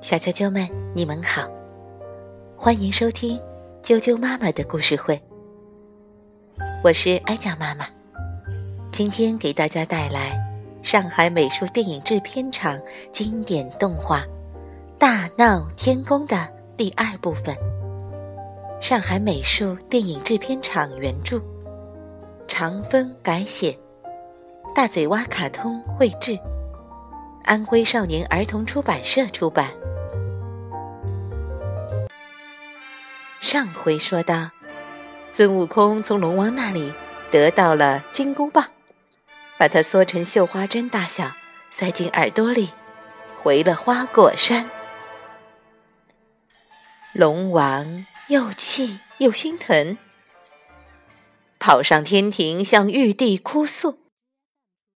小啾啾们，你们好，欢迎收听啾啾妈妈的故事会。我是哀家妈妈，今天给大家带来上海美术电影制片厂经典动画《大闹天宫》的第二部分。上海美术电影制片厂原著，长风改写，大嘴蛙卡通绘制，安徽少年儿童出版社出版。上回说到，孙悟空从龙王那里得到了金箍棒，把它缩成绣花针大小，塞进耳朵里，回了花果山。龙王又气又心疼，跑上天庭向玉帝哭诉，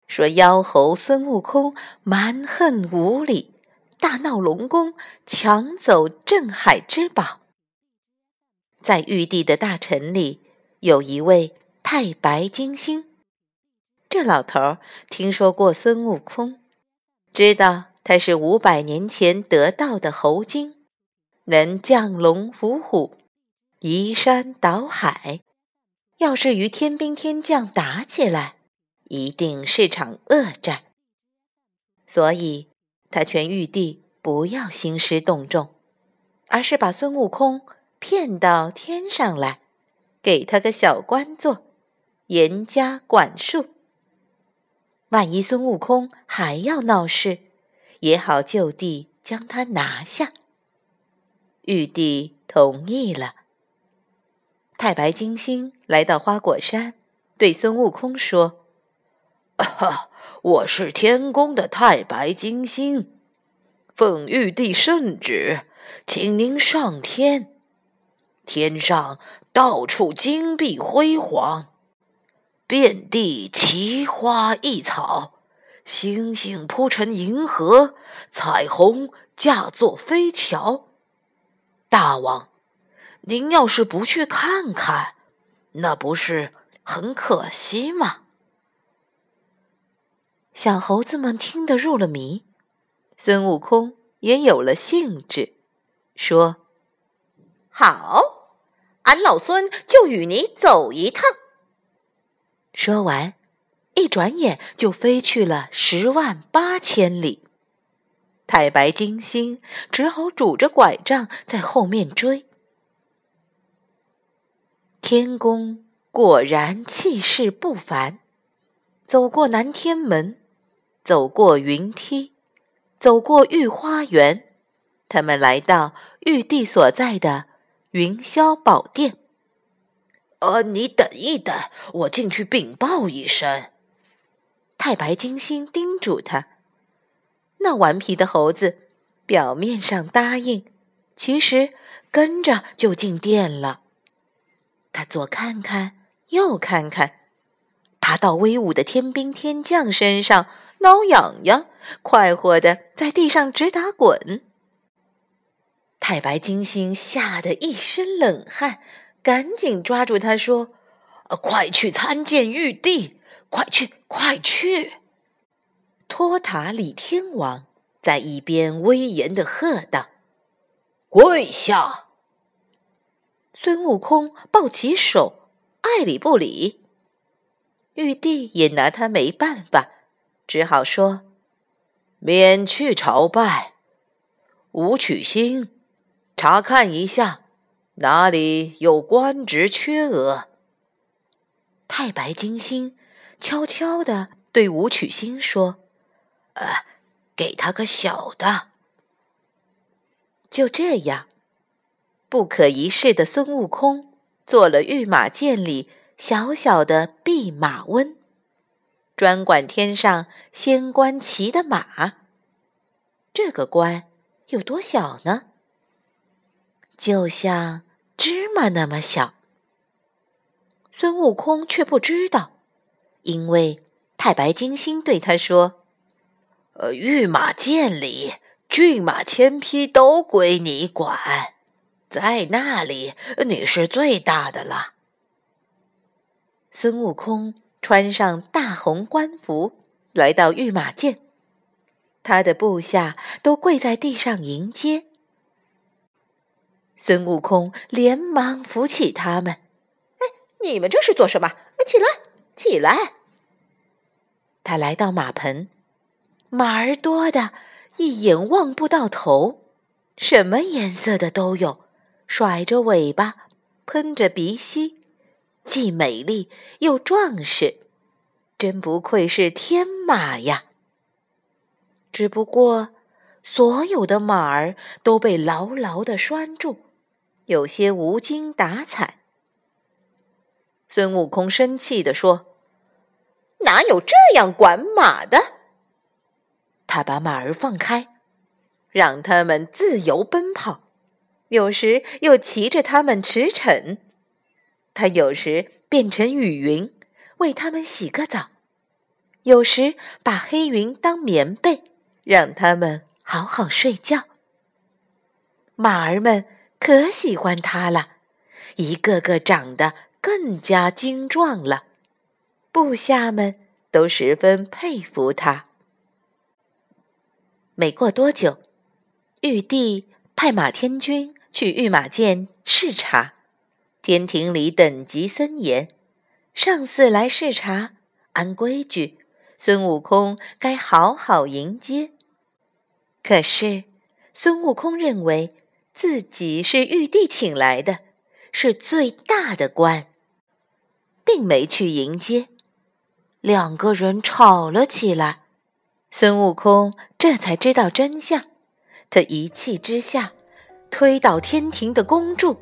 说妖猴孙悟空蛮横无理，大闹龙宫，抢走镇海之宝。在玉帝的大臣里，有一位太白金星。这老头儿听说过孙悟空，知道他是五百年前得到的猴精，能降龙伏虎、移山倒海。要是与天兵天将打起来，一定是场恶战。所以，他劝玉帝不要兴师动众，而是把孙悟空。骗到天上来，给他个小官做，严加管束。万一孙悟空还要闹事，也好就地将他拿下。玉帝同意了。太白金星来到花果山，对孙悟空说：“哈，我是天宫的太白金星，奉玉帝圣旨，请您上天。”天上到处金碧辉煌，遍地奇花异草，星星铺成银河，彩虹架作飞桥。大王，您要是不去看看，那不是很可惜吗？小猴子们听得入了迷，孙悟空也有了兴致，说：“好。”俺老孙就与你走一趟。说完，一转眼就飞去了十万八千里。太白金星只好拄着拐杖在后面追。天宫果然气势不凡。走过南天门，走过云梯，走过御花园，他们来到玉帝所在的。云霄宝殿。呃，你等一等，我进去禀报一声。太白金星叮嘱他。那顽皮的猴子表面上答应，其实跟着就进殿了。他左看看，右看看，爬到威武的天兵天将身上挠痒痒，快活的在地上直打滚。太白金星吓得一身冷汗，赶紧抓住他说：“快去参见玉帝！快去，快去！”托塔李天王在一边威严的喝道：“跪下！”孙悟空抱起手，爱理不理。玉帝也拿他没办法，只好说：“免去朝拜，吴曲星。”查看一下，哪里有官职缺额？太白金星悄悄地对吴曲星说：“呃，给他个小的。”就这样，不可一世的孙悟空做了御马监里小小的弼马温，专管天上仙官骑的马。这个官有多小呢？就像芝麻那么小，孙悟空却不知道，因为太白金星对他说：“呃，御马监里骏马千匹都归你管，在那里你是最大的了。”孙悟空穿上大红官服，来到御马监。他的部下都跪在地上迎接。孙悟空连忙扶起他们：“哎，你们这是做什么？起来，起来！”他来到马棚，马儿多的一眼望不到头，什么颜色的都有，甩着尾巴，喷着鼻息，既美丽又壮实，真不愧是天马呀！只不过，所有的马儿都被牢牢的拴住，有些无精打采。孙悟空生气地说。哪有这样管马的？他把马儿放开，让他们自由奔跑，有时又骑着它们驰骋。他有时变成雨云，为他们洗个澡；有时把黑云当棉被，让他们好好睡觉。马儿们可喜欢他了，一个个长得更加精壮了。部下们都十分佩服他。没过多久，玉帝派马天君去御马监视察。天庭里等级森严，上司来视察，按规矩，孙悟空该好好迎接。可是，孙悟空认为自己是玉帝请来的，是最大的官，并没去迎接。两个人吵了起来，孙悟空这才知道真相。他一气之下，推倒天庭的公主，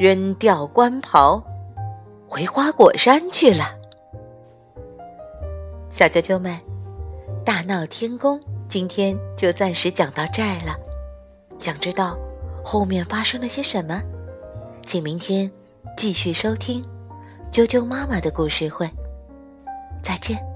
扔掉官袍，回花果山去了。小啾啾们，大闹天宫今天就暂时讲到这儿了。想知道后面发生了些什么，请明天继续收听啾啾妈妈的故事会。再见。